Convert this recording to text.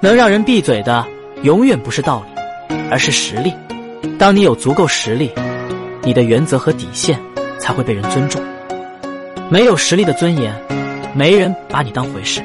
能让人闭嘴的永远不是道理而是实力。当你有足够实力你的原则和底线才会被人尊重。没有实力的尊严没人把你当回事。